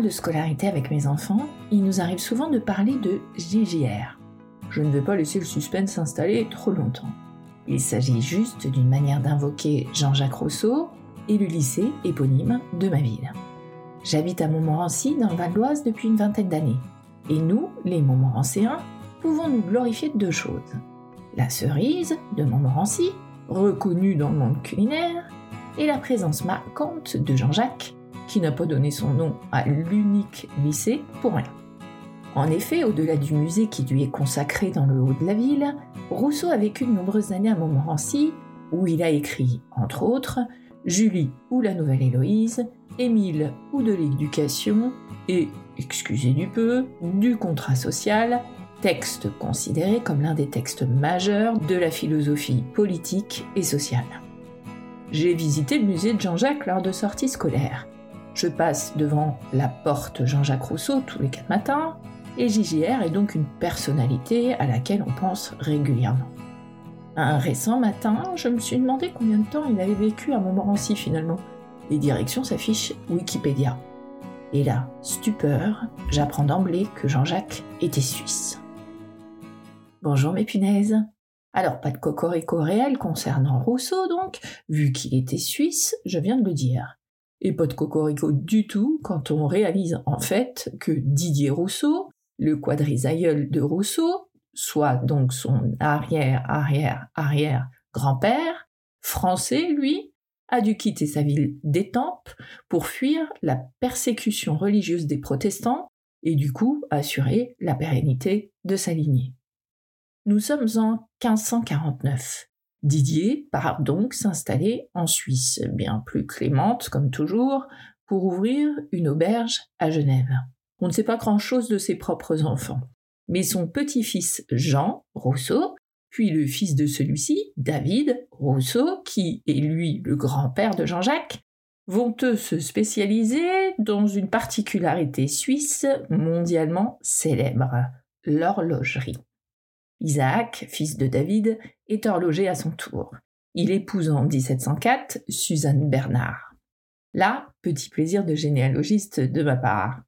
de scolarité avec mes enfants, il nous arrive souvent de parler de JJR. Je ne vais pas laisser le suspense s'installer trop longtemps. Il s'agit juste d'une manière d'invoquer Jean-Jacques Rousseau et le lycée éponyme de ma ville. J'habite à Montmorency dans le Val d'Oise depuis une vingtaine d'années. Et nous, les Montmorencéens, pouvons nous glorifier de deux choses. La cerise de Montmorency, reconnue dans le monde culinaire, et la présence marquante de Jean-Jacques, qui n'a pas donné son nom à l'unique lycée pour rien. En effet, au-delà du musée qui lui est consacré dans le haut de la ville, Rousseau a vécu de nombreuses années à Montmorency, où il a écrit, entre autres, Julie ou la Nouvelle Héloïse, Émile ou de l'éducation, et, excusez du peu, du contrat social, texte considéré comme l'un des textes majeurs de la philosophie politique et sociale. J'ai visité le musée de Jean-Jacques lors de sorties scolaires. Je passe devant la porte Jean-Jacques Rousseau tous les quatre matins, et JJR est donc une personnalité à laquelle on pense régulièrement. Un récent matin, je me suis demandé combien de temps il avait vécu à Montmorency finalement. Les directions s'affichent Wikipédia. Et là, stupeur, j'apprends d'emblée que Jean-Jacques était suisse. Bonjour mes punaises. Alors pas de cocorico réel concernant Rousseau donc, vu qu'il était suisse, je viens de le dire. Et pas de cocorico du tout quand on réalise en fait que Didier Rousseau, le quadrisaïeul de Rousseau, soit donc son arrière-arrière-arrière grand-père, français lui, a dû quitter sa ville d'Étampes pour fuir la persécution religieuse des protestants et du coup assurer la pérennité de sa lignée. Nous sommes en 1549. Didier part donc s'installer en Suisse, bien plus clémente comme toujours, pour ouvrir une auberge à Genève. On ne sait pas grand-chose de ses propres enfants. Mais son petit-fils Jean Rousseau, puis le fils de celui-ci, David Rousseau, qui est lui le grand-père de Jean-Jacques, vont eux se spécialiser dans une particularité suisse mondialement célèbre, l'horlogerie. Isaac, fils de David, est horloger à son tour. Il épouse en 1704 Suzanne Bernard. Là, petit plaisir de généalogiste de ma part.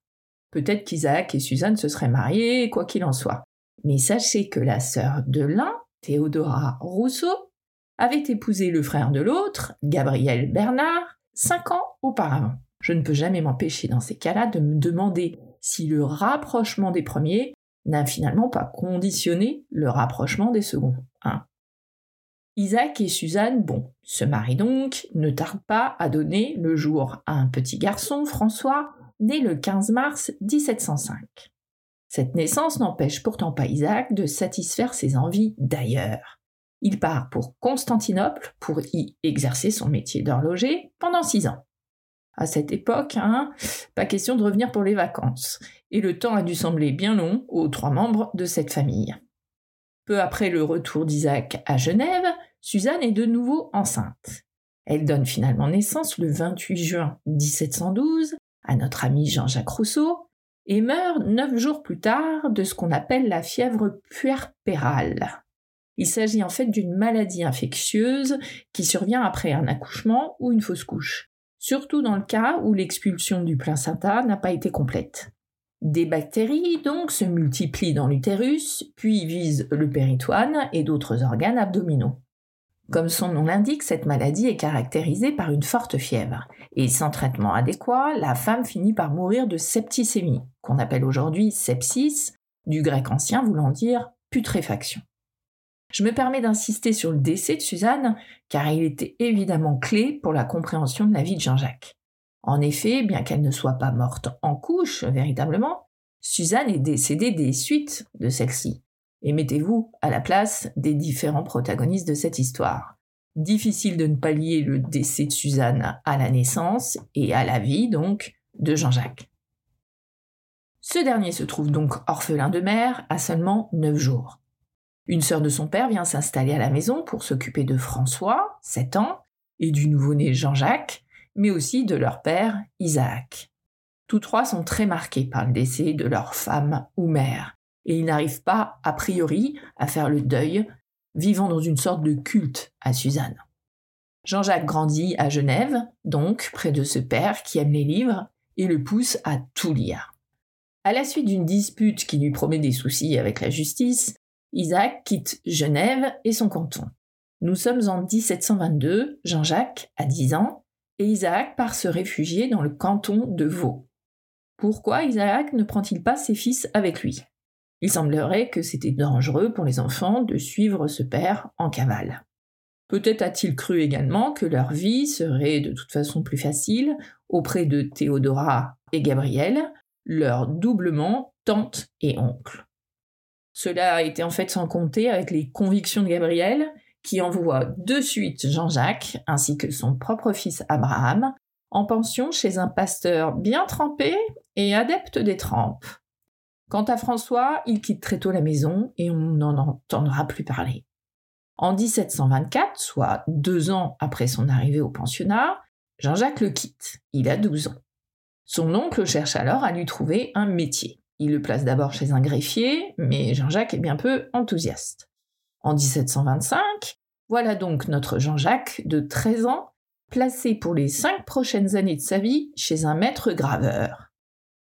Peut-être qu'Isaac et Suzanne se seraient mariés, quoi qu'il en soit. Mais sachez que la sœur de l'un, Théodora Rousseau, avait épousé le frère de l'autre, Gabriel Bernard, cinq ans auparavant. Je ne peux jamais m'empêcher dans ces cas-là de me demander si le rapprochement des premiers n'a finalement pas conditionné le rapprochement des seconds. Hein. Isaac et Suzanne, bon, se marient donc, ne tardent pas à donner le jour à un petit garçon, François, né le 15 mars 1705. Cette naissance n'empêche pourtant pas Isaac de satisfaire ses envies d'ailleurs. Il part pour Constantinople pour y exercer son métier d'horloger pendant six ans. À cette époque, hein, pas question de revenir pour les vacances, et le temps a dû sembler bien long aux trois membres de cette famille. Peu après le retour d'Isaac à Genève, Suzanne est de nouveau enceinte. Elle donne finalement naissance le 28 juin 1712 à notre ami Jean-Jacques Rousseau et meurt neuf jours plus tard de ce qu'on appelle la fièvre puerpérale. Il s'agit en fait d'une maladie infectieuse qui survient après un accouchement ou une fausse couche, surtout dans le cas où l'expulsion du placenta n'a pas été complète. Des bactéries donc se multiplient dans l'utérus, puis visent le péritoine et d'autres organes abdominaux. Comme son nom l'indique, cette maladie est caractérisée par une forte fièvre, et sans traitement adéquat, la femme finit par mourir de septicémie, qu'on appelle aujourd'hui sepsis, du grec ancien voulant dire putréfaction. Je me permets d'insister sur le décès de Suzanne, car il était évidemment clé pour la compréhension de la vie de Jean-Jacques. En effet, bien qu'elle ne soit pas morte en couche, véritablement, Suzanne est décédée des suites de celle-ci, et mettez-vous à la place des différents protagonistes de cette histoire. Difficile de ne pas lier le décès de Suzanne à la naissance et à la vie, donc, de Jean-Jacques. Ce dernier se trouve donc orphelin de mère à seulement neuf jours. Une sœur de son père vient s'installer à la maison pour s'occuper de François, 7 ans, et du nouveau-né Jean-Jacques, mais aussi de leur père, Isaac. Tous trois sont très marqués par le décès de leur femme ou mère, et ils n'arrivent pas, a priori, à faire le deuil, vivant dans une sorte de culte à Suzanne. Jean-Jacques grandit à Genève, donc près de ce père qui aime les livres et le pousse à tout lire. À la suite d'une dispute qui lui promet des soucis avec la justice, Isaac quitte Genève et son canton. Nous sommes en 1722, Jean-Jacques a 10 ans, et Isaac part se réfugier dans le canton de Vaud. Pourquoi Isaac ne prend-il pas ses fils avec lui? Il semblerait que c'était dangereux pour les enfants de suivre ce père en cavale. Peut-être a-t-il cru également que leur vie serait de toute façon plus facile auprès de Théodora et Gabriel, leur doublement tante et oncle. Cela a été en fait sans compter avec les convictions de Gabriel, qui envoie de suite Jean-Jacques, ainsi que son propre fils Abraham, en pension chez un pasteur bien trempé et adepte des trempes. Quant à François, il quitte très tôt la maison et on n'en entendra plus parler. En 1724, soit deux ans après son arrivée au pensionnat, Jean-Jacques le quitte. Il a 12 ans. Son oncle cherche alors à lui trouver un métier. Il le place d'abord chez un greffier, mais Jean-Jacques est bien peu enthousiaste. En 1725, voilà donc notre Jean-Jacques de 13 ans, placé pour les cinq prochaines années de sa vie chez un maître graveur.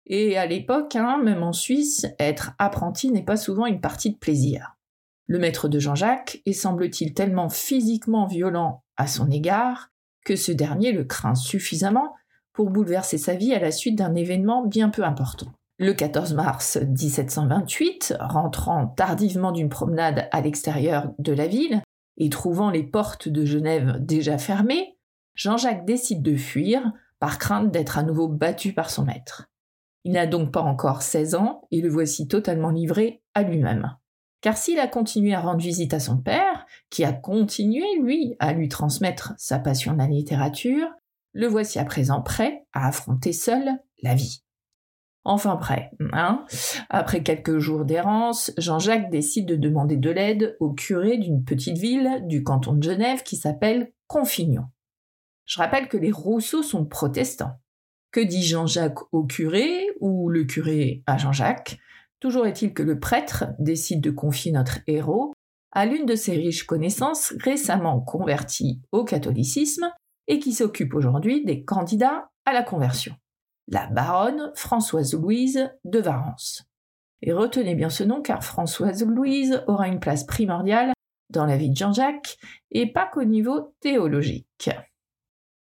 Et à l'époque, hein, même en Suisse, être apprenti n'est pas souvent une partie de plaisir. Le maître de Jean-Jacques est semble-t-il tellement physiquement violent à son égard que ce dernier le craint suffisamment pour bouleverser sa vie à la suite d'un événement bien peu important. Le 14 mars 1728, rentrant tardivement d'une promenade à l'extérieur de la ville et trouvant les portes de Genève déjà fermées, Jean-Jacques décide de fuir par crainte d'être à nouveau battu par son maître. Il n'a donc pas encore 16 ans et le voici totalement livré à lui-même. Car s'il a continué à rendre visite à son père, qui a continué, lui, à lui transmettre sa passion de la littérature, le voici à présent prêt à affronter seul la vie. Enfin prêt, hein Après quelques jours d'errance, Jean-Jacques décide de demander de l'aide au curé d'une petite ville du canton de Genève qui s'appelle Confignon. Je rappelle que les Rousseau sont protestants. Que dit Jean-Jacques au curé ou le curé à Jean-Jacques? Toujours est-il que le prêtre décide de confier notre héros à l'une de ses riches connaissances récemment converties au catholicisme et qui s'occupe aujourd'hui des candidats à la conversion, la baronne Françoise Louise de Varence. Et retenez bien ce nom car Françoise Louise aura une place primordiale dans la vie de Jean-Jacques et pas qu'au niveau théologique.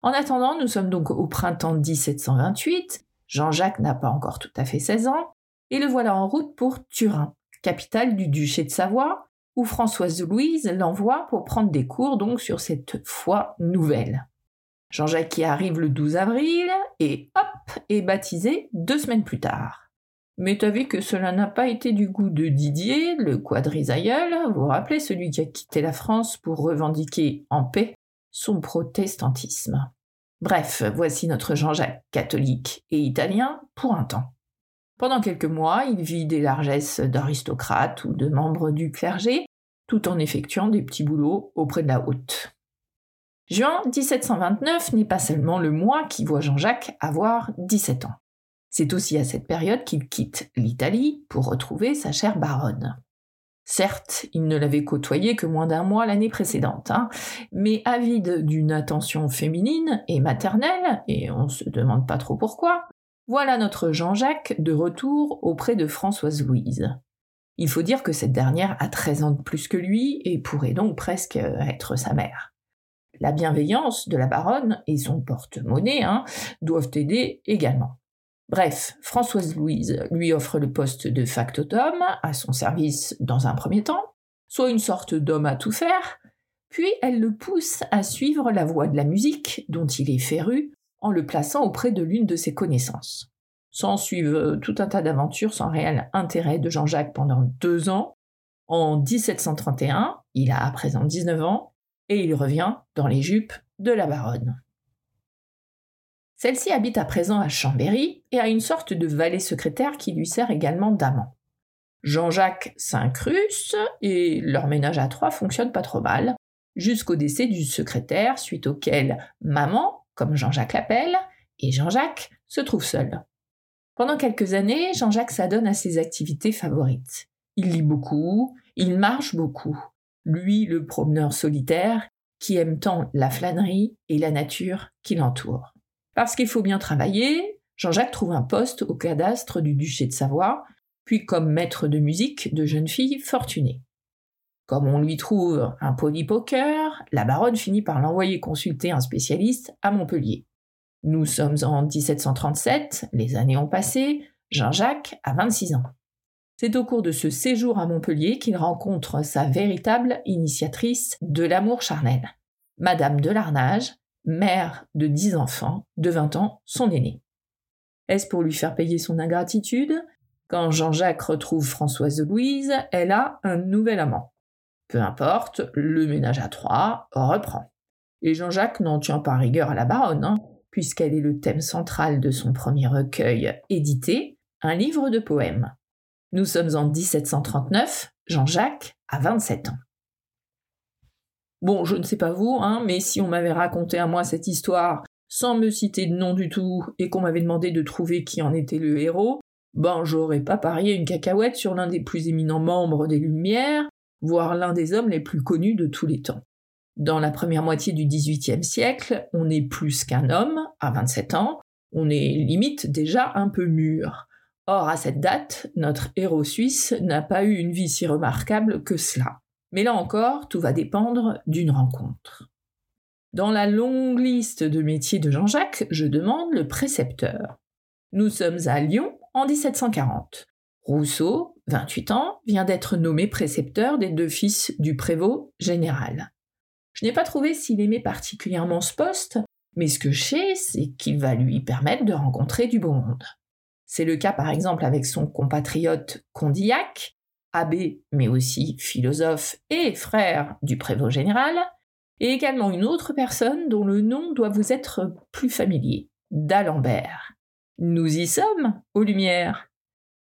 En attendant, nous sommes donc au printemps 1728, Jean-Jacques n'a pas encore tout à fait 16 ans, et le voilà en route pour Turin, capitale du duché de Savoie, où Françoise Louise l'envoie pour prendre des cours donc sur cette foi nouvelle. Jean-Jacques qui arrive le 12 avril et hop est baptisé deux semaines plus tard. Mais t'as vu que cela n'a pas été du goût de Didier, le quadrisaïeul, vous vous rappelez celui qui a quitté la France pour revendiquer en paix son protestantisme. Bref, voici notre Jean-Jacques catholique et italien pour un temps. Pendant quelques mois, il vit des largesses d'aristocrate ou de membres du clergé, tout en effectuant des petits boulots auprès de la haute. Juin 1729 n'est pas seulement le mois qui voit Jean-Jacques avoir 17 ans. C'est aussi à cette période qu'il quitte l'Italie pour retrouver sa chère baronne. Certes, il ne l'avait côtoyée que moins d'un mois l'année précédente, hein, mais avide d'une attention féminine et maternelle, et on se demande pas trop pourquoi, voilà notre Jean-Jacques de retour auprès de Françoise Louise. Il faut dire que cette dernière a 13 ans de plus que lui et pourrait donc presque être sa mère. La bienveillance de la baronne et son porte-monnaie hein, doivent aider également. Bref, Françoise Louise lui offre le poste de factotum à son service dans un premier temps, soit une sorte d'homme à tout faire, puis elle le pousse à suivre la voie de la musique, dont il est féru, en le plaçant auprès de l'une de ses connaissances. S'en suivent euh, tout un tas d'aventures sans réel intérêt de Jean-Jacques pendant deux ans. En 1731, il a à présent 19 ans, et il revient dans les jupes de la baronne. Celle-ci habite à présent à Chambéry et a une sorte de valet secrétaire qui lui sert également d'amant. Jean-Jacques s'incruste et leur ménage à trois fonctionne pas trop mal, jusqu'au décès du secrétaire, suite auquel maman, comme Jean-Jacques l'appelle, et Jean-Jacques se trouve seul. Pendant quelques années, Jean-Jacques s'adonne à ses activités favorites. Il lit beaucoup, il marche beaucoup. Lui, le promeneur solitaire, qui aime tant la flânerie et la nature qui l'entoure. Parce qu'il faut bien travailler, Jean-Jacques trouve un poste au cadastre du duché de Savoie, puis comme maître de musique de jeunes filles fortunées. Comme on lui trouve un polypoker, la baronne finit par l'envoyer consulter un spécialiste à Montpellier. Nous sommes en 1737, les années ont passé, Jean-Jacques a 26 ans. C'est au cours de ce séjour à Montpellier qu'il rencontre sa véritable initiatrice de l'amour charnel, Madame de Larnage, mère de 10 enfants, de 20 ans, son aîné. Est-ce pour lui faire payer son ingratitude? Quand Jean-Jacques retrouve Françoise Louise, elle a un nouvel amant. Peu importe, le ménage à trois reprend. Et Jean-Jacques n'en tient pas rigueur à la baronne, hein, puisqu'elle est le thème central de son premier recueil édité, un livre de poèmes. Nous sommes en 1739, Jean-Jacques a 27 ans. Bon, je ne sais pas vous, hein, mais si on m'avait raconté à moi cette histoire sans me citer de nom du tout et qu'on m'avait demandé de trouver qui en était le héros, ben j'aurais pas parié une cacahuète sur l'un des plus éminents membres des Lumières, voire l'un des hommes les plus connus de tous les temps. Dans la première moitié du XVIIIe siècle, on est plus qu'un homme, à 27 ans, on est limite déjà un peu mûr. Or, à cette date, notre héros suisse n'a pas eu une vie si remarquable que cela. Mais là encore, tout va dépendre d'une rencontre. Dans la longue liste de métiers de Jean-Jacques, je demande le précepteur. Nous sommes à Lyon en 1740. Rousseau, 28 ans, vient d'être nommé précepteur des deux fils du prévôt général. Je n'ai pas trouvé s'il aimait particulièrement ce poste, mais ce que je sais, c'est qu'il va lui permettre de rencontrer du beau monde. C'est le cas par exemple avec son compatriote Condillac, abbé mais aussi philosophe et frère du prévôt général, et également une autre personne dont le nom doit vous être plus familier, d'Alembert. Nous y sommes, aux Lumières.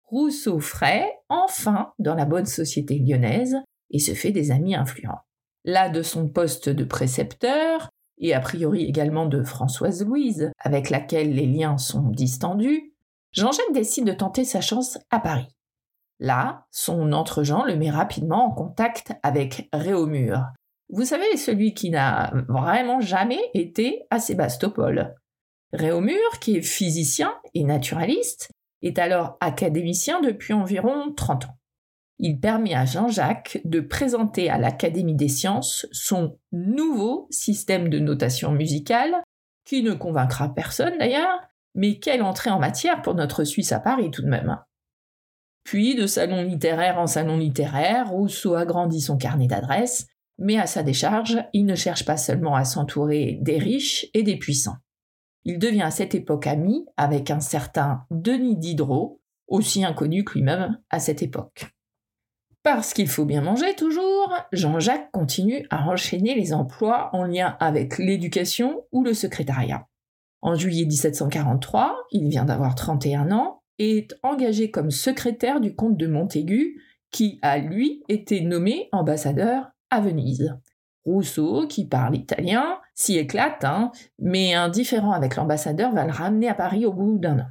Rousseau frais, enfin, dans la bonne société lyonnaise, et se fait des amis influents. Là de son poste de précepteur, et a priori également de Françoise Louise, avec laquelle les liens sont distendus, Jean-Jacques décide de tenter sa chance à Paris. Là, son entre-gens le met rapidement en contact avec Réaumur. Vous savez, celui qui n'a vraiment jamais été à Sébastopol. Réaumur, qui est physicien et naturaliste, est alors académicien depuis environ 30 ans. Il permet à Jean-Jacques de présenter à l'Académie des sciences son nouveau système de notation musicale, qui ne convaincra personne d'ailleurs, mais quelle entrée en matière pour notre Suisse à Paris tout de même. Puis, de salon littéraire en salon littéraire, Rousseau agrandit son carnet d'adresses, mais à sa décharge, il ne cherche pas seulement à s'entourer des riches et des puissants. Il devient à cette époque ami avec un certain Denis Diderot, aussi inconnu que lui-même à cette époque. Parce qu'il faut bien manger toujours, Jean-Jacques continue à enchaîner les emplois en lien avec l'éducation ou le secrétariat. En juillet 1743, il vient d'avoir 31 ans et est engagé comme secrétaire du comte de Montaigu, qui a lui été nommé ambassadeur à Venise. Rousseau, qui parle italien, s'y éclate, hein, mais indifférent avec l'ambassadeur va le ramener à Paris au bout d'un an.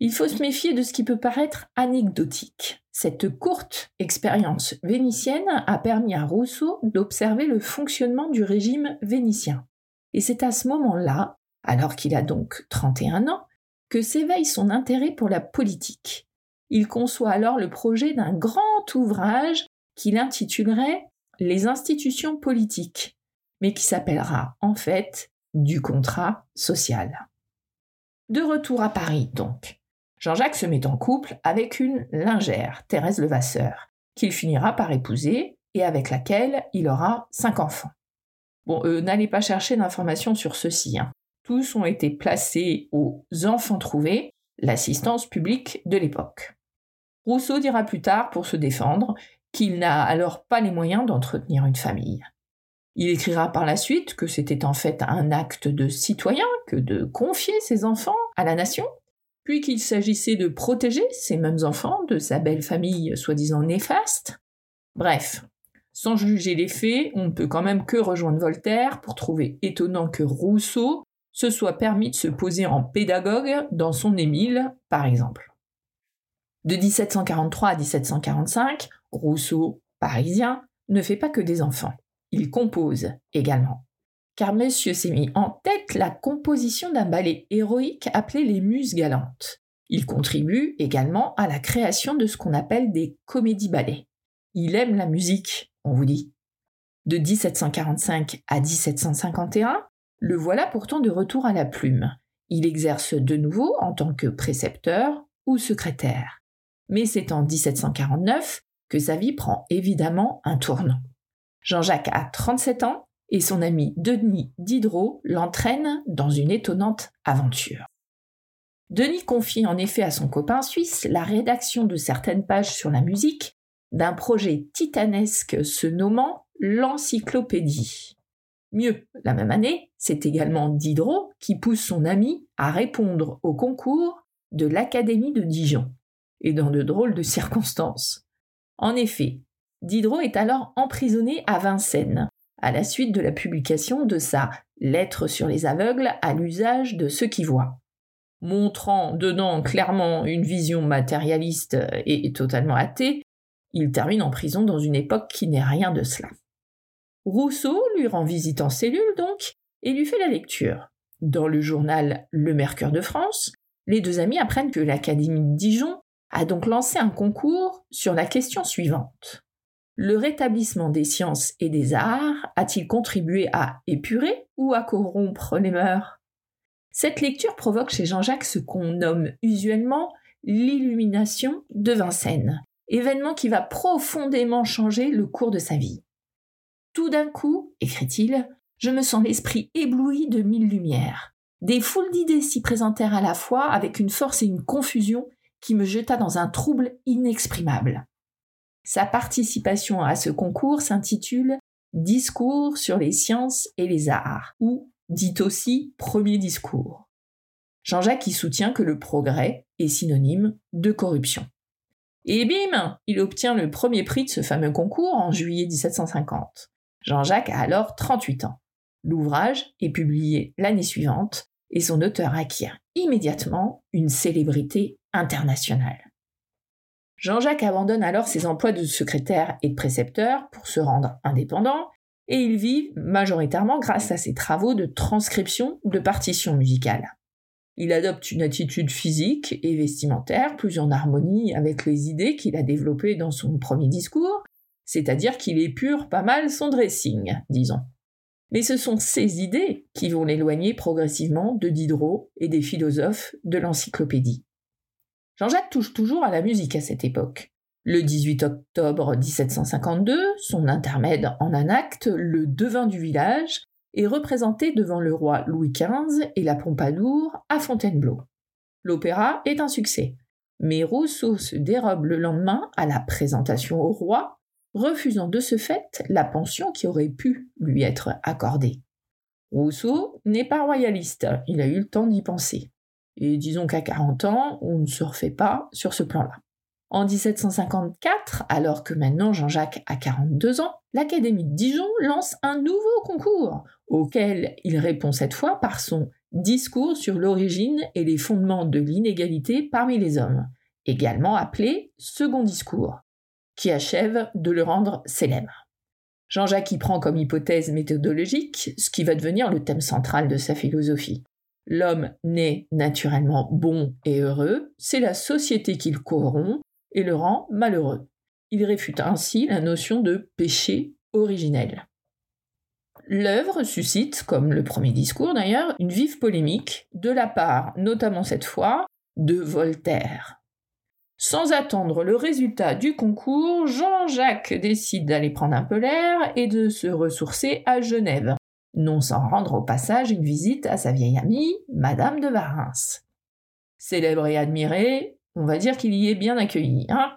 Il faut se méfier de ce qui peut paraître anecdotique. Cette courte expérience vénitienne a permis à Rousseau d'observer le fonctionnement du régime vénitien. Et c'est à ce moment-là alors qu'il a donc 31 ans, que s'éveille son intérêt pour la politique. Il conçoit alors le projet d'un grand ouvrage qu'il intitulerait Les institutions politiques, mais qui s'appellera en fait du contrat social. De retour à Paris donc, Jean-Jacques se met en couple avec une lingère, Thérèse Levasseur, qu'il finira par épouser et avec laquelle il aura cinq enfants. Bon, euh, n'allez pas chercher d'informations sur ceci. Hein ont été placés aux enfants trouvés, l'assistance publique de l'époque. Rousseau dira plus tard, pour se défendre, qu'il n'a alors pas les moyens d'entretenir une famille. Il écrira par la suite que c'était en fait un acte de citoyen que de confier ses enfants à la nation, puis qu'il s'agissait de protéger ces mêmes enfants de sa belle famille soi-disant néfaste. Bref, sans juger les faits, on ne peut quand même que rejoindre Voltaire pour trouver étonnant que Rousseau se soit permis de se poser en pédagogue dans son Émile, par exemple. De 1743 à 1745, Rousseau, parisien, ne fait pas que des enfants. Il compose également. car monsieur s'est mis en tête la composition d'un ballet héroïque appelé les Muses galantes. Il contribue également à la création de ce qu'on appelle des comédies-ballets. Il aime la musique, on vous dit. De 1745 à 1751, le voilà pourtant de retour à la plume. Il exerce de nouveau en tant que précepteur ou secrétaire. Mais c'est en 1749 que sa vie prend évidemment un tournant. Jean-Jacques a 37 ans et son ami Denis Diderot l'entraîne dans une étonnante aventure. Denis confie en effet à son copain suisse la rédaction de certaines pages sur la musique d'un projet titanesque se nommant l'Encyclopédie. Mieux, la même année, c'est également Diderot qui pousse son ami à répondre au concours de l'Académie de Dijon, et dans de drôles de circonstances. En effet, Diderot est alors emprisonné à Vincennes, à la suite de la publication de sa Lettre sur les aveugles à l'usage de ceux qui voient. Montrant dedans clairement une vision matérialiste et totalement athée, il termine en prison dans une époque qui n'est rien de cela. Rousseau lui rend visite en cellule donc et lui fait la lecture. Dans le journal Le Mercure de France, les deux amis apprennent que l'Académie de Dijon a donc lancé un concours sur la question suivante. Le rétablissement des sciences et des arts a-t-il contribué à épurer ou à corrompre les mœurs? Cette lecture provoque chez Jean-Jacques ce qu'on nomme usuellement l'illumination de Vincennes, événement qui va profondément changer le cours de sa vie. Tout d'un coup, écrit-il, je me sens l'esprit ébloui de mille lumières. Des foules d'idées s'y présentèrent à la fois avec une force et une confusion qui me jeta dans un trouble inexprimable. Sa participation à ce concours s'intitule Discours sur les sciences et les arts, ou dit aussi Premier discours. Jean-Jacques y soutient que le progrès est synonyme de corruption. Et bim, il obtient le premier prix de ce fameux concours en juillet 1750. Jean-Jacques a alors 38 ans. L'ouvrage est publié l'année suivante et son auteur acquiert immédiatement une célébrité internationale. Jean-Jacques abandonne alors ses emplois de secrétaire et de précepteur pour se rendre indépendant, et il vit majoritairement grâce à ses travaux de transcription de partitions musicales. Il adopte une attitude physique et vestimentaire plus en harmonie avec les idées qu'il a développées dans son premier discours, c'est-à-dire qu'il épure pas mal son dressing, disons. Mais ce sont ces idées qui vont l'éloigner progressivement de Diderot et des philosophes de l'encyclopédie. Jean-Jacques touche toujours à la musique à cette époque. Le 18 octobre 1752, son intermède en un acte, le devin du village, est représenté devant le roi Louis XV et la Pompadour à Fontainebleau. L'opéra est un succès, mais Rousseau se dérobe le lendemain à la présentation au roi, refusant de ce fait la pension qui aurait pu lui être accordée. Rousseau n'est pas royaliste, il a eu le temps d'y penser. Et disons qu'à 40 ans, on ne se refait pas sur ce plan-là. En 1754, alors que maintenant Jean-Jacques a 42 ans, l'Académie de Dijon lance un nouveau concours, auquel il répond cette fois par son discours sur l'origine et les fondements de l'inégalité parmi les hommes, également appelé second discours, qui achève de le rendre célèbre. Jean-Jacques y prend comme hypothèse méthodologique ce qui va devenir le thème central de sa philosophie, L'homme naît naturellement bon et heureux, c'est la société qui le corrompt et le rend malheureux. Il réfute ainsi la notion de péché originel. L'œuvre suscite, comme le premier discours d'ailleurs, une vive polémique de la part, notamment cette fois, de Voltaire. Sans attendre le résultat du concours, Jean-Jacques décide d'aller prendre un peu l'air et de se ressourcer à Genève, non sans rendre au passage une visite à sa vieille amie, Madame de Varins. Célèbre et admirée, on va dire qu'il y est bien accueilli. Hein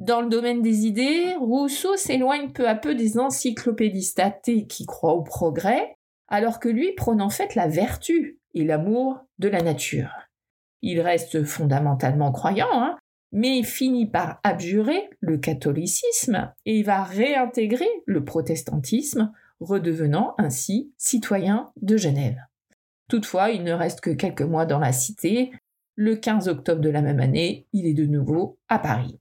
Dans le domaine des idées, Rousseau s'éloigne peu à peu des encyclopédistes athées qui croient au progrès, alors que lui prône en fait la vertu et l'amour de la nature. Il reste fondamentalement croyant, hein, mais finit par abjurer le catholicisme et va réintégrer le protestantisme redevenant ainsi citoyen de Genève. Toutefois, il ne reste que quelques mois dans la cité. Le 15 octobre de la même année, il est de nouveau à Paris.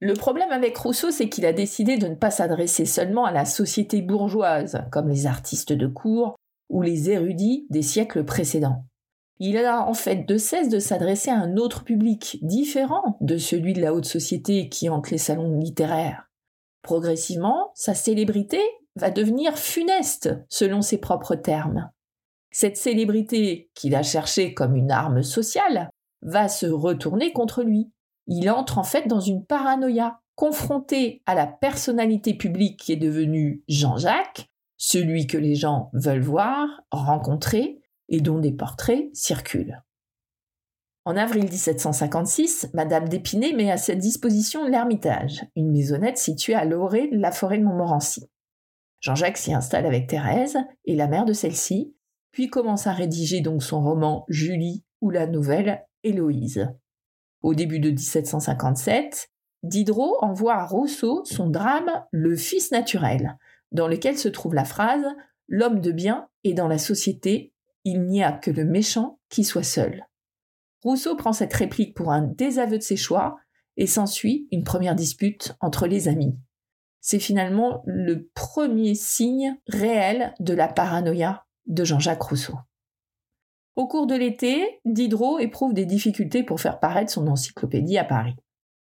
Le problème avec Rousseau, c'est qu'il a décidé de ne pas s'adresser seulement à la société bourgeoise, comme les artistes de cour, ou les érudits des siècles précédents. Il a en fait de cesse de s'adresser à un autre public, différent de celui de la haute société qui hante les salons littéraires. Progressivement, sa célébrité va devenir funeste, selon ses propres termes. Cette célébrité qu'il a cherchée comme une arme sociale va se retourner contre lui. Il entre en fait dans une paranoïa, confronté à la personnalité publique qui est devenue Jean-Jacques, celui que les gens veulent voir, rencontrer, et dont des portraits circulent. En avril 1756, Madame d'Épinay met à sa disposition l'Ermitage, une maisonnette située à l'orée de la forêt de Montmorency. Jean-Jacques s'y installe avec Thérèse et la mère de celle-ci, puis commence à rédiger donc son roman Julie ou la nouvelle Héloïse. Au début de 1757, Diderot envoie à Rousseau son drame Le Fils naturel, dans lequel se trouve la phrase L'homme de bien est dans la société il n'y a que le méchant qui soit seul. Rousseau prend cette réplique pour un désaveu de ses choix et s'ensuit une première dispute entre les amis. C'est finalement le premier signe réel de la paranoïa de Jean-Jacques Rousseau. Au cours de l'été, Diderot éprouve des difficultés pour faire paraître son encyclopédie à Paris.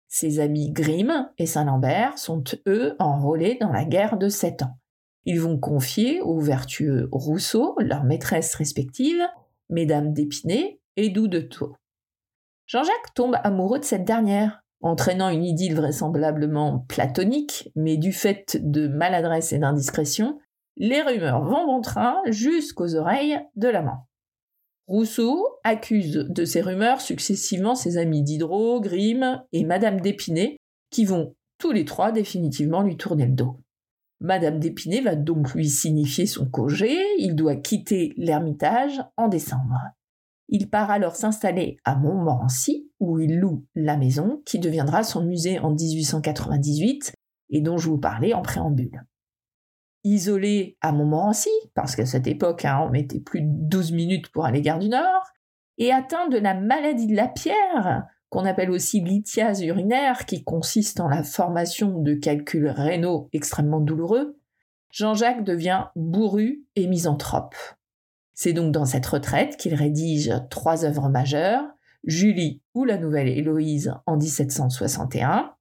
Ses amis Grimm et Saint-Lambert sont, eux, enrôlés dans la guerre de Sept Ans. Ils vont confier au vertueux Rousseau leurs maîtresses respectives, Mesdames d'Épinay et Doudetot. Jean-Jacques tombe amoureux de cette dernière, entraînant une idylle vraisemblablement platonique, mais du fait de maladresse et d'indiscrétion, les rumeurs vont bon train jusqu'aux oreilles de l'amant. Rousseau accuse de ces rumeurs successivement ses amis Diderot, Grimm et Madame d'Épinay, qui vont tous les trois définitivement lui tourner le dos. Madame d'Épinay va donc lui signifier son congé, il doit quitter l'Ermitage en décembre. Il part alors s'installer à Montmorency, où il loue la maison qui deviendra son musée en 1898 et dont je vous parlais en préambule. Isolé à Montmorency, parce qu'à cette époque hein, on mettait plus de 12 minutes pour aller gare du Nord, et atteint de la maladie de la pierre, qu'on appelle aussi lithiase urinaire, qui consiste en la formation de calculs rénaux extrêmement douloureux, Jean-Jacques devient bourru et misanthrope. C'est donc dans cette retraite qu'il rédige trois œuvres majeures, Julie ou la Nouvelle Héloïse en 1761,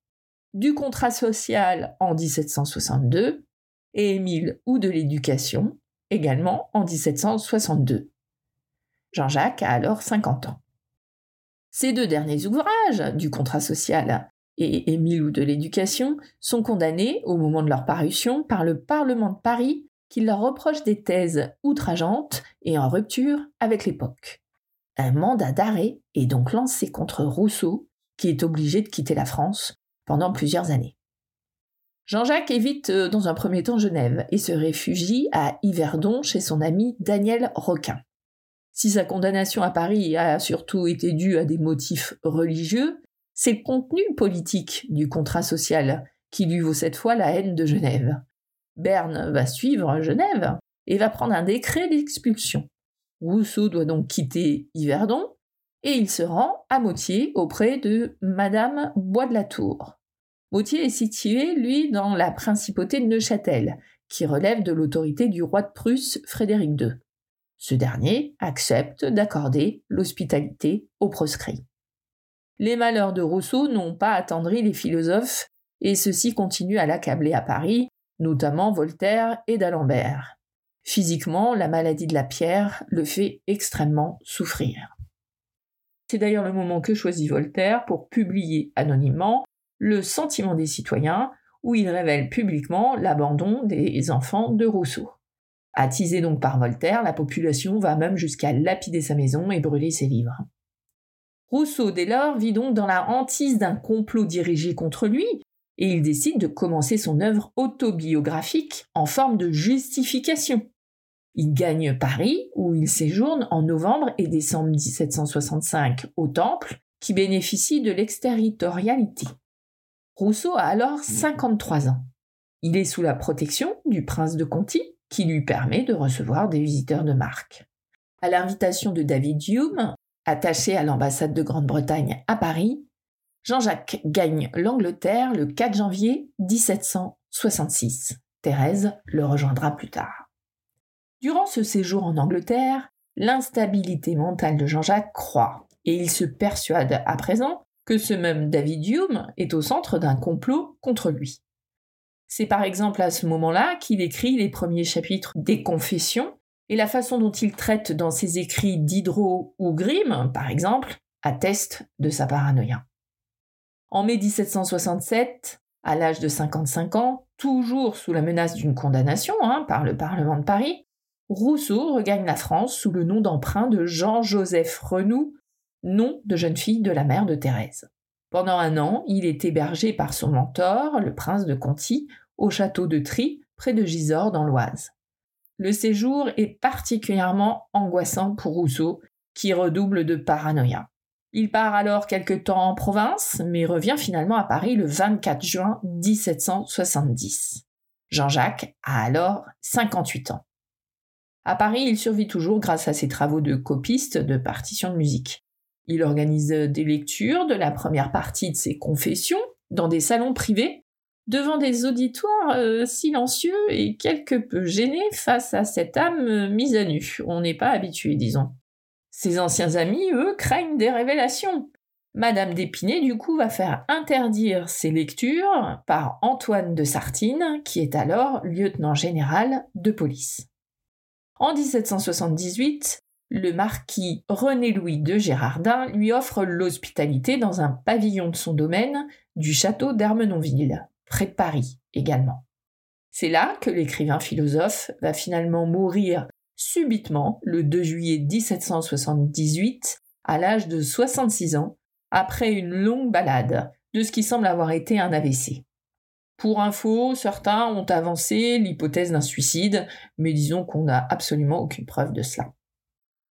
du contrat social en 1762 et Émile ou de l'éducation également en 1762. Jean-Jacques a alors 50 ans. Ces deux derniers ouvrages, du contrat social et Émile ou de l'éducation, sont condamnés, au moment de leur parution, par le Parlement de Paris qui leur reproche des thèses outrageantes et en rupture avec l'époque. Un mandat d'arrêt est donc lancé contre Rousseau, qui est obligé de quitter la France pendant plusieurs années. Jean-Jacques évite euh, dans un premier temps Genève et se réfugie à Yverdon chez son ami Daniel Roquin. Si sa condamnation à Paris a surtout été due à des motifs religieux, c'est le contenu politique du contrat social qui lui vaut cette fois la haine de Genève. Berne va suivre Genève et va prendre un décret d'expulsion. Rousseau doit donc quitter Yverdon et il se rend à Motier auprès de Madame Bois de la Tour. Motier est situé, lui, dans la principauté de Neuchâtel, qui relève de l'autorité du roi de Prusse Frédéric II. Ce dernier accepte d'accorder l'hospitalité aux proscrits. Les malheurs de Rousseau n'ont pas attendri les philosophes, et ceux-ci continuent à l'accabler à Paris, notamment Voltaire et d'Alembert. Physiquement, la maladie de la pierre le fait extrêmement souffrir. C'est d'ailleurs le moment que choisit Voltaire pour publier anonymement Le sentiment des citoyens, où il révèle publiquement l'abandon des enfants de Rousseau. Attisée donc par Voltaire, la population va même jusqu'à lapider sa maison et brûler ses livres. Rousseau, dès lors, vit donc dans la hantise d'un complot dirigé contre lui, et il décide de commencer son œuvre autobiographique en forme de justification. Il gagne Paris, où il séjourne en novembre et décembre 1765 au Temple, qui bénéficie de l'exterritorialité. Rousseau a alors 53 ans. Il est sous la protection du prince de Conti, qui lui permet de recevoir des visiteurs de marque. À l'invitation de David Hume, attaché à l'ambassade de Grande-Bretagne à Paris, Jean-Jacques gagne l'Angleterre le 4 janvier 1766. Thérèse le rejoindra plus tard. Durant ce séjour en Angleterre, l'instabilité mentale de Jean-Jacques croît, et il se persuade à présent que ce même David Hume est au centre d'un complot contre lui. C'est par exemple à ce moment-là qu'il écrit les premiers chapitres des Confessions, et la façon dont il traite dans ses écrits Diderot ou Grimm, par exemple, atteste de sa paranoïa. En mai 1767, à l'âge de 55 ans, toujours sous la menace d'une condamnation hein, par le Parlement de Paris, Rousseau regagne la France sous le nom d'emprunt de Jean-Joseph Renoux, nom de jeune fille de la mère de Thérèse. Pendant un an, il est hébergé par son mentor, le prince de Conti, au château de Trie, près de Gisors dans l'Oise. Le séjour est particulièrement angoissant pour Rousseau, qui redouble de paranoïa. Il part alors quelque temps en province, mais revient finalement à Paris le 24 juin 1770. Jean-Jacques a alors 58 ans. À Paris, il survit toujours grâce à ses travaux de copiste de partitions de musique. Il organise des lectures de la première partie de ses confessions dans des salons privés devant des auditoires euh, silencieux et quelque peu gênés face à cette âme euh, mise à nu. On n'est pas habitué, disons. Ses anciens amis, eux, craignent des révélations. Madame d'Épinay, du coup, va faire interdire ses lectures par Antoine de Sartine, qui est alors lieutenant général de police. En 1778, le marquis René-Louis de Gérardin lui offre l'hospitalité dans un pavillon de son domaine du château d'Ermenonville près de Paris également. C'est là que l'écrivain philosophe va finalement mourir subitement le 2 juillet 1778 à l'âge de 66 ans après une longue balade de ce qui semble avoir été un AVC. Pour info, certains ont avancé l'hypothèse d'un suicide, mais disons qu'on n'a absolument aucune preuve de cela.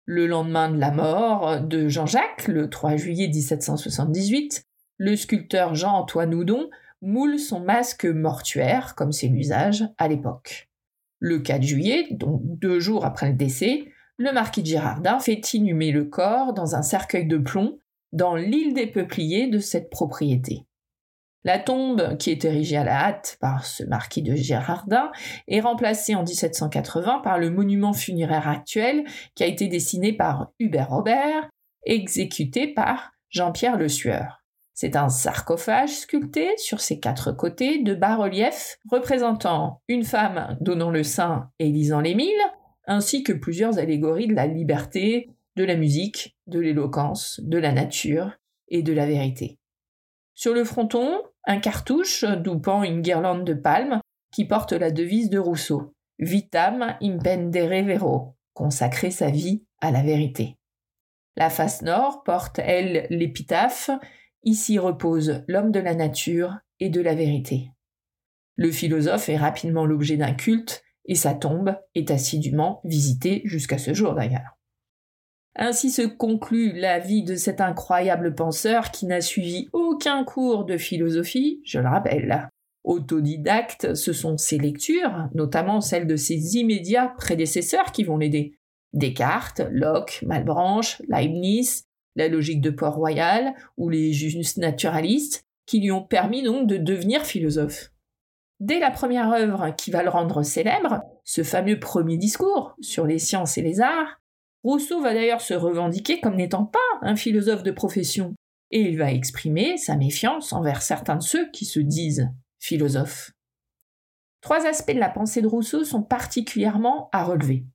Le lendemain de la mort de Jean-Jacques, le 3 juillet 1778, le sculpteur Jean-Antoine Houdon moule son masque mortuaire, comme c'est l'usage à l'époque. Le 4 juillet, donc deux jours après le décès, le marquis Girardin fait inhumer le corps dans un cercueil de plomb dans l'île des Peupliers de cette propriété. La tombe, qui est érigée à la hâte par ce marquis de Girardin, est remplacée en 1780 par le monument funéraire actuel qui a été dessiné par Hubert Robert, exécuté par Jean-Pierre Le Sueur. C'est un sarcophage sculpté sur ses quatre côtés de bas-reliefs représentant une femme donnant le sein et lisant les mille, ainsi que plusieurs allégories de la liberté, de la musique, de l'éloquence, de la nature et de la vérité. Sur le fronton, un cartouche d'où pend une guirlande de palmes qui porte la devise de Rousseau Vitam impendere vero, consacrer sa vie à la vérité. La face nord porte, elle, l'épitaphe Ici repose l'homme de la nature et de la vérité. Le philosophe est rapidement l'objet d'un culte et sa tombe est assidûment visitée jusqu'à ce jour d'ailleurs. Ainsi se conclut la vie de cet incroyable penseur qui n'a suivi aucun cours de philosophie, je le rappelle. Autodidacte, ce sont ses lectures, notamment celles de ses immédiats prédécesseurs qui vont l'aider. Descartes, Locke, Malebranche, Leibniz, la logique de Port-Royal ou les justes naturalistes, qui lui ont permis donc de devenir philosophe. Dès la première œuvre qui va le rendre célèbre, ce fameux premier discours sur les sciences et les arts, Rousseau va d'ailleurs se revendiquer comme n'étant pas un philosophe de profession, et il va exprimer sa méfiance envers certains de ceux qui se disent philosophes. Trois aspects de la pensée de Rousseau sont particulièrement à relever.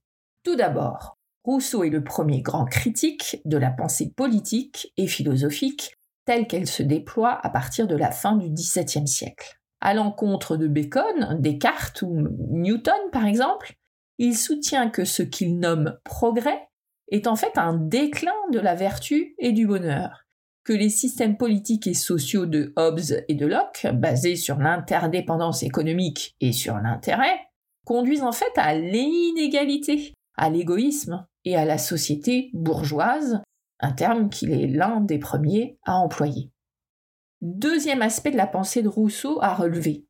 Tout d'abord, Rousseau est le premier grand critique de la pensée politique et philosophique telle qu'elle se déploie à partir de la fin du XVIIe siècle. À l'encontre de Bacon, Descartes ou Newton par exemple, il soutient que ce qu'il nomme progrès est en fait un déclin de la vertu et du bonheur, que les systèmes politiques et sociaux de Hobbes et de Locke, basés sur l'interdépendance économique et sur l'intérêt, conduisent en fait à l'inégalité, à l'égoïsme et à la société bourgeoise, un terme qu'il est l'un des premiers à employer. Deuxième aspect de la pensée de Rousseau à relever.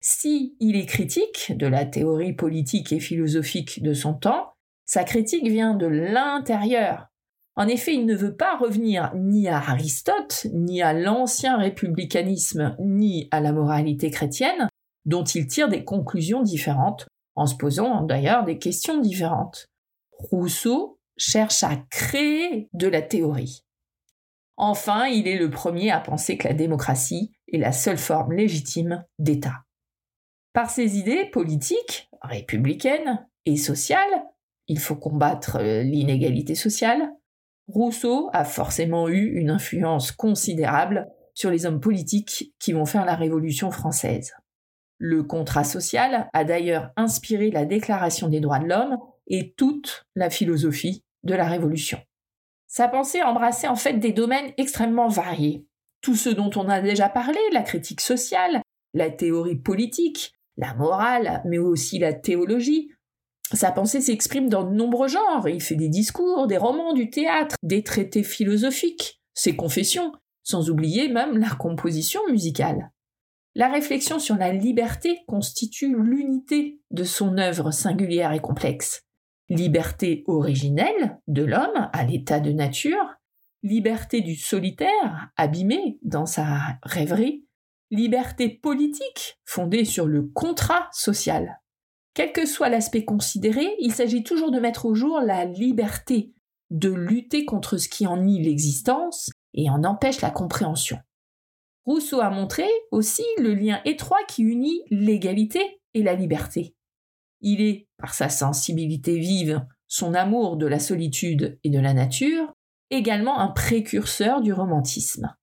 Si il est critique de la théorie politique et philosophique de son temps, sa critique vient de l'intérieur. En effet, il ne veut pas revenir ni à Aristote, ni à l'ancien républicanisme, ni à la moralité chrétienne, dont il tire des conclusions différentes en se posant d'ailleurs des questions différentes. Rousseau cherche à créer de la théorie. Enfin, il est le premier à penser que la démocratie est la seule forme légitime d'État. Par ses idées politiques, républicaines et sociales, il faut combattre euh, l'inégalité sociale, Rousseau a forcément eu une influence considérable sur les hommes politiques qui vont faire la Révolution française. Le contrat social a d'ailleurs inspiré la Déclaration des droits de l'homme et toute la philosophie de la Révolution. Sa pensée embrassait en fait des domaines extrêmement variés. Tout ce dont on a déjà parlé, la critique sociale, la théorie politique, la morale, mais aussi la théologie. Sa pensée s'exprime dans de nombreux genres. Il fait des discours, des romans, du théâtre, des traités philosophiques, ses confessions, sans oublier même la composition musicale. La réflexion sur la liberté constitue l'unité de son œuvre singulière et complexe. Liberté originelle de l'homme à l'état de nature, liberté du solitaire abîmé dans sa rêverie, liberté politique fondée sur le contrat social. Quel que soit l'aspect considéré, il s'agit toujours de mettre au jour la liberté, de lutter contre ce qui en nie l'existence et en empêche la compréhension. Rousseau a montré aussi le lien étroit qui unit l'égalité et la liberté. Il est, par sa sensibilité vive, son amour de la solitude et de la nature, également un précurseur du romantisme.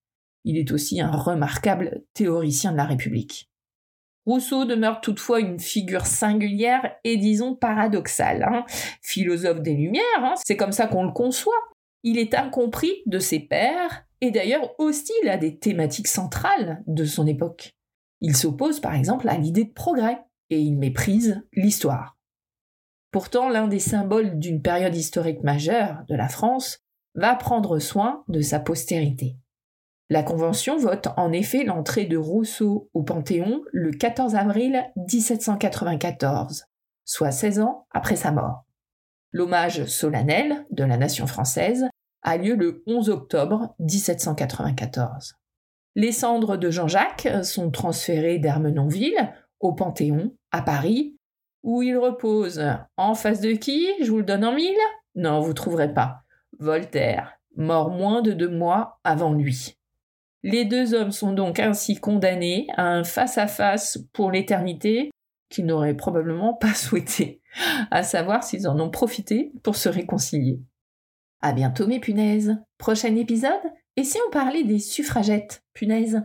Il est aussi un remarquable théoricien de la République. Rousseau demeure toutefois une figure singulière et disons paradoxale. Hein. Philosophe des Lumières, hein, c'est comme ça qu'on le conçoit. Il est incompris de ses pairs et d'ailleurs hostile à des thématiques centrales de son époque. Il s'oppose par exemple à l'idée de progrès et il méprise l'histoire. Pourtant, l'un des symboles d'une période historique majeure de la France va prendre soin de sa postérité. La Convention vote en effet l'entrée de Rousseau au Panthéon le 14 avril 1794, soit 16 ans après sa mort. L'hommage solennel de la nation française a lieu le 11 octobre 1794. Les cendres de Jean-Jacques sont transférées d'Ermenonville au Panthéon, à Paris, où il repose en face de qui Je vous le donne en mille? Non, vous trouverez pas. Voltaire, mort moins de deux mois avant lui. Les deux hommes sont donc ainsi condamnés à un face-à-face pour l'éternité qu'ils n'auraient probablement pas souhaité, à savoir s'ils en ont profité pour se réconcilier. À bientôt mes punaises. Prochain épisode Et si on parlait des suffragettes, punaises?